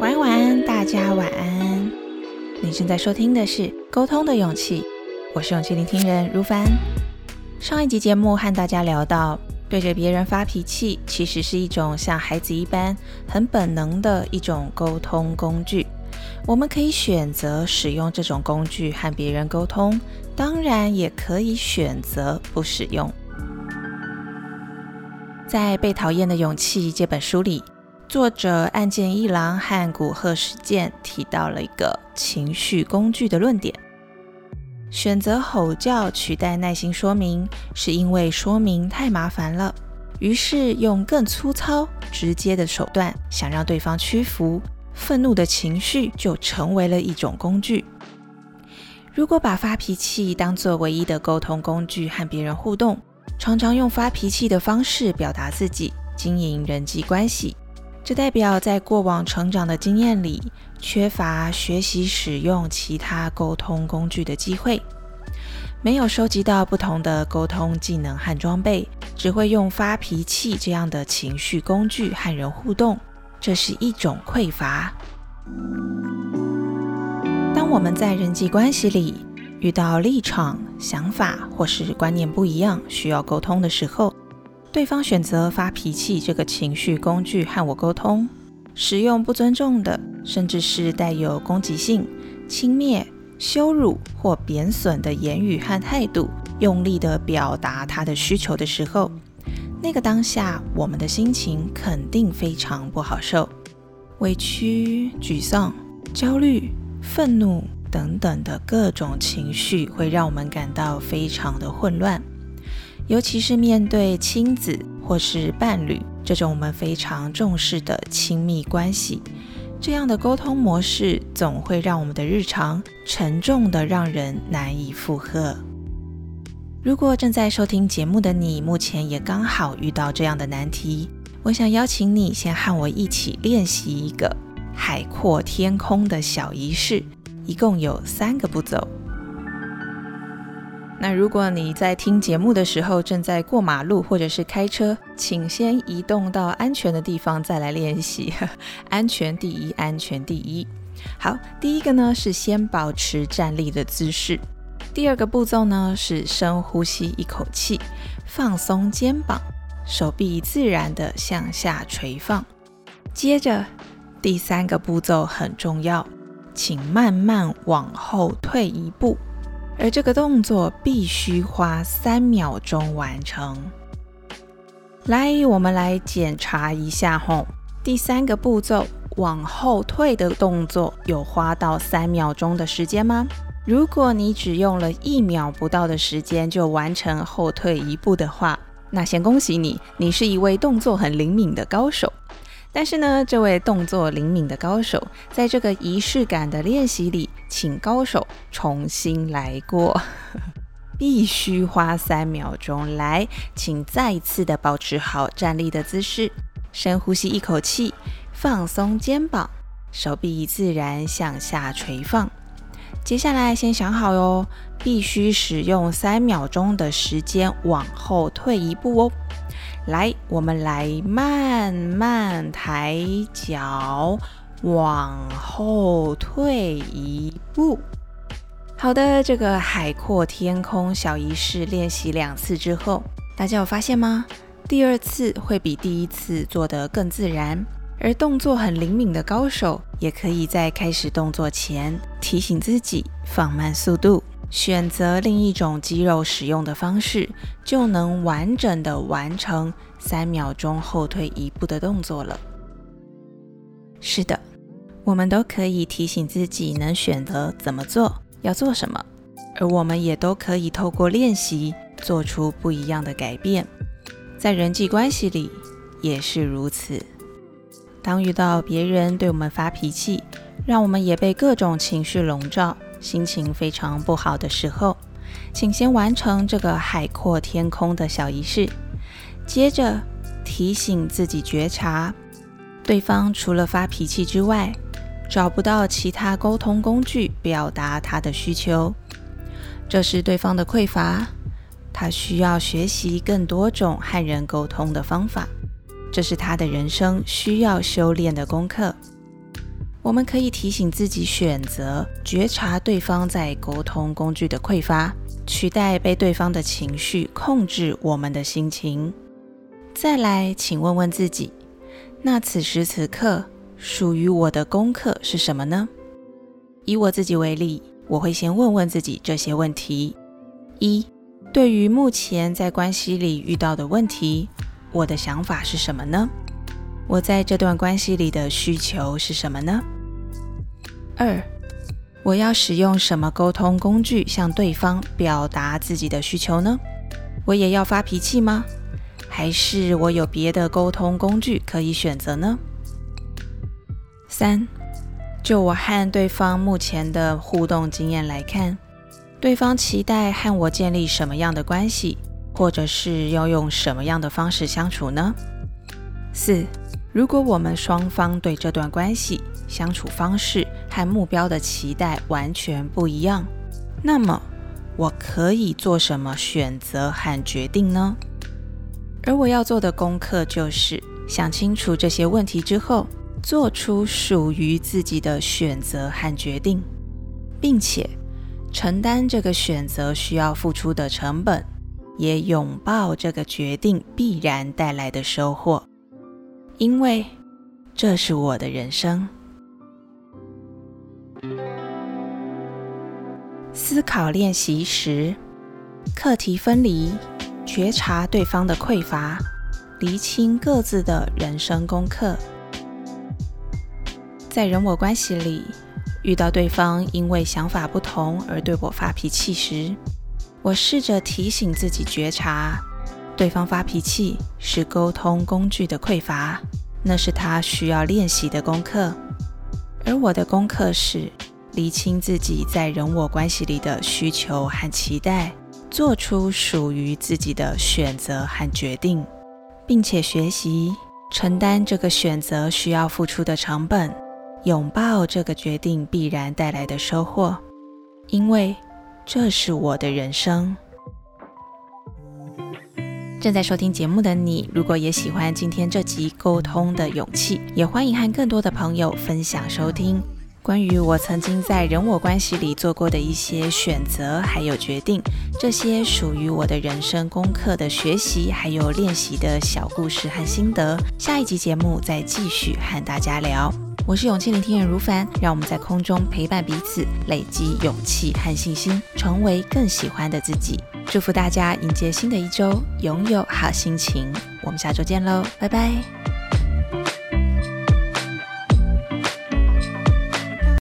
晚安，晚安，大家晚安。你正在收听的是《沟通的勇气》，我是勇气聆听人如凡。上一集节目和大家聊到，对着别人发脾气，其实是一种像孩子一般很本能的一种沟通工具。我们可以选择使用这种工具和别人沟通，当然也可以选择不使用。在《被讨厌的勇气》这本书里。作者岸见一郎和古贺实践提到了一个情绪工具的论点：选择吼叫取代耐心说明，是因为说明太麻烦了，于是用更粗糙、直接的手段想让对方屈服。愤怒的情绪就成为了一种工具。如果把发脾气当作唯一的沟通工具和别人互动，常常用发脾气的方式表达自己，经营人际关系。这代表在过往成长的经验里，缺乏学习使用其他沟通工具的机会，没有收集到不同的沟通技能和装备，只会用发脾气这样的情绪工具和人互动，这是一种匮乏。当我们在人际关系里遇到立场、想法或是观念不一样，需要沟通的时候，对方选择发脾气这个情绪工具和我沟通，使用不尊重的，甚至是带有攻击性、轻蔑、羞辱或贬损的言语和态度，用力的表达他的需求的时候，那个当下我们的心情肯定非常不好受，委屈、沮丧、焦虑、愤怒等等的各种情绪会让我们感到非常的混乱。尤其是面对亲子或是伴侣这种我们非常重视的亲密关系，这样的沟通模式总会让我们的日常沉重的让人难以负荷。如果正在收听节目的你，目前也刚好遇到这样的难题，我想邀请你先和我一起练习一个海阔天空的小仪式，一共有三个步骤。那如果你在听节目的时候正在过马路或者是开车，请先移动到安全的地方再来练习。安全第一，安全第一。好，第一个呢是先保持站立的姿势。第二个步骤呢是深呼吸一口气，放松肩膀，手臂自然的向下垂放。接着第三个步骤很重要，请慢慢往后退一步。而这个动作必须花三秒钟完成。来，我们来检查一下吼，第三个步骤往后退的动作有花到三秒钟的时间吗？如果你只用了一秒不到的时间就完成后退一步的话，那先恭喜你，你是一位动作很灵敏的高手。但是呢，这位动作灵敏的高手，在这个仪式感的练习里，请高手重新来过，必须花三秒钟。来，请再次的保持好站立的姿势，深呼吸一口气，放松肩膀，手臂自然向下垂放。接下来，先想好哟，必须使用三秒钟的时间往后退一步哦。来，我们来慢慢抬脚，往后退一步。好的，这个海阔天空小仪式练习两次之后，大家有发现吗？第二次会比第一次做得更自然，而动作很灵敏的高手，也可以在开始动作前提醒自己放慢速度。选择另一种肌肉使用的方式，就能完整的完成三秒钟后退一步的动作了。是的，我们都可以提醒自己能选择怎么做，要做什么，而我们也都可以透过练习做出不一样的改变。在人际关系里也是如此。当遇到别人对我们发脾气，让我们也被各种情绪笼罩。心情非常不好的时候，请先完成这个海阔天空的小仪式。接着提醒自己觉察，对方除了发脾气之外，找不到其他沟通工具表达他的需求。这是对方的匮乏，他需要学习更多种和人沟通的方法。这是他的人生需要修炼的功课。我们可以提醒自己选择觉察对方在沟通工具的匮乏，取代被对方的情绪控制我们的心情。再来，请问问自己，那此时此刻属于我的功课是什么呢？以我自己为例，我会先问问自己这些问题：一，对于目前在关系里遇到的问题，我的想法是什么呢？我在这段关系里的需求是什么呢？二，我要使用什么沟通工具向对方表达自己的需求呢？我也要发脾气吗？还是我有别的沟通工具可以选择呢？三，就我和对方目前的互动经验来看，对方期待和我建立什么样的关系，或者是要用什么样的方式相处呢？四，如果我们双方对这段关系相处方式，和目标的期待完全不一样，那么我可以做什么选择和决定呢？而我要做的功课就是想清楚这些问题之后，做出属于自己的选择和决定，并且承担这个选择需要付出的成本，也拥抱这个决定必然带来的收获，因为这是我的人生。思考练习时，课题分离，觉察对方的匮乏，厘清各自的人生功课。在人我关系里，遇到对方因为想法不同而对我发脾气时，我试着提醒自己觉察，对方发脾气是沟通工具的匮乏，那是他需要练习的功课，而我的功课是。厘清自己在人我关系里的需求和期待，做出属于自己的选择和决定，并且学习承担这个选择需要付出的成本，拥抱这个决定必然带来的收获，因为这是我的人生。正在收听节目的你，如果也喜欢今天这集沟通的勇气，也欢迎和更多的朋友分享收听。关于我曾经在人我关系里做过的一些选择，还有决定，这些属于我的人生功课的学习，还有练习的小故事和心得，下一集节目再继续和大家聊。我是勇气聆听人如凡，让我们在空中陪伴彼此，累积勇气和信心，成为更喜欢的自己。祝福大家迎接新的一周，拥有好心情。我们下周见喽，拜拜。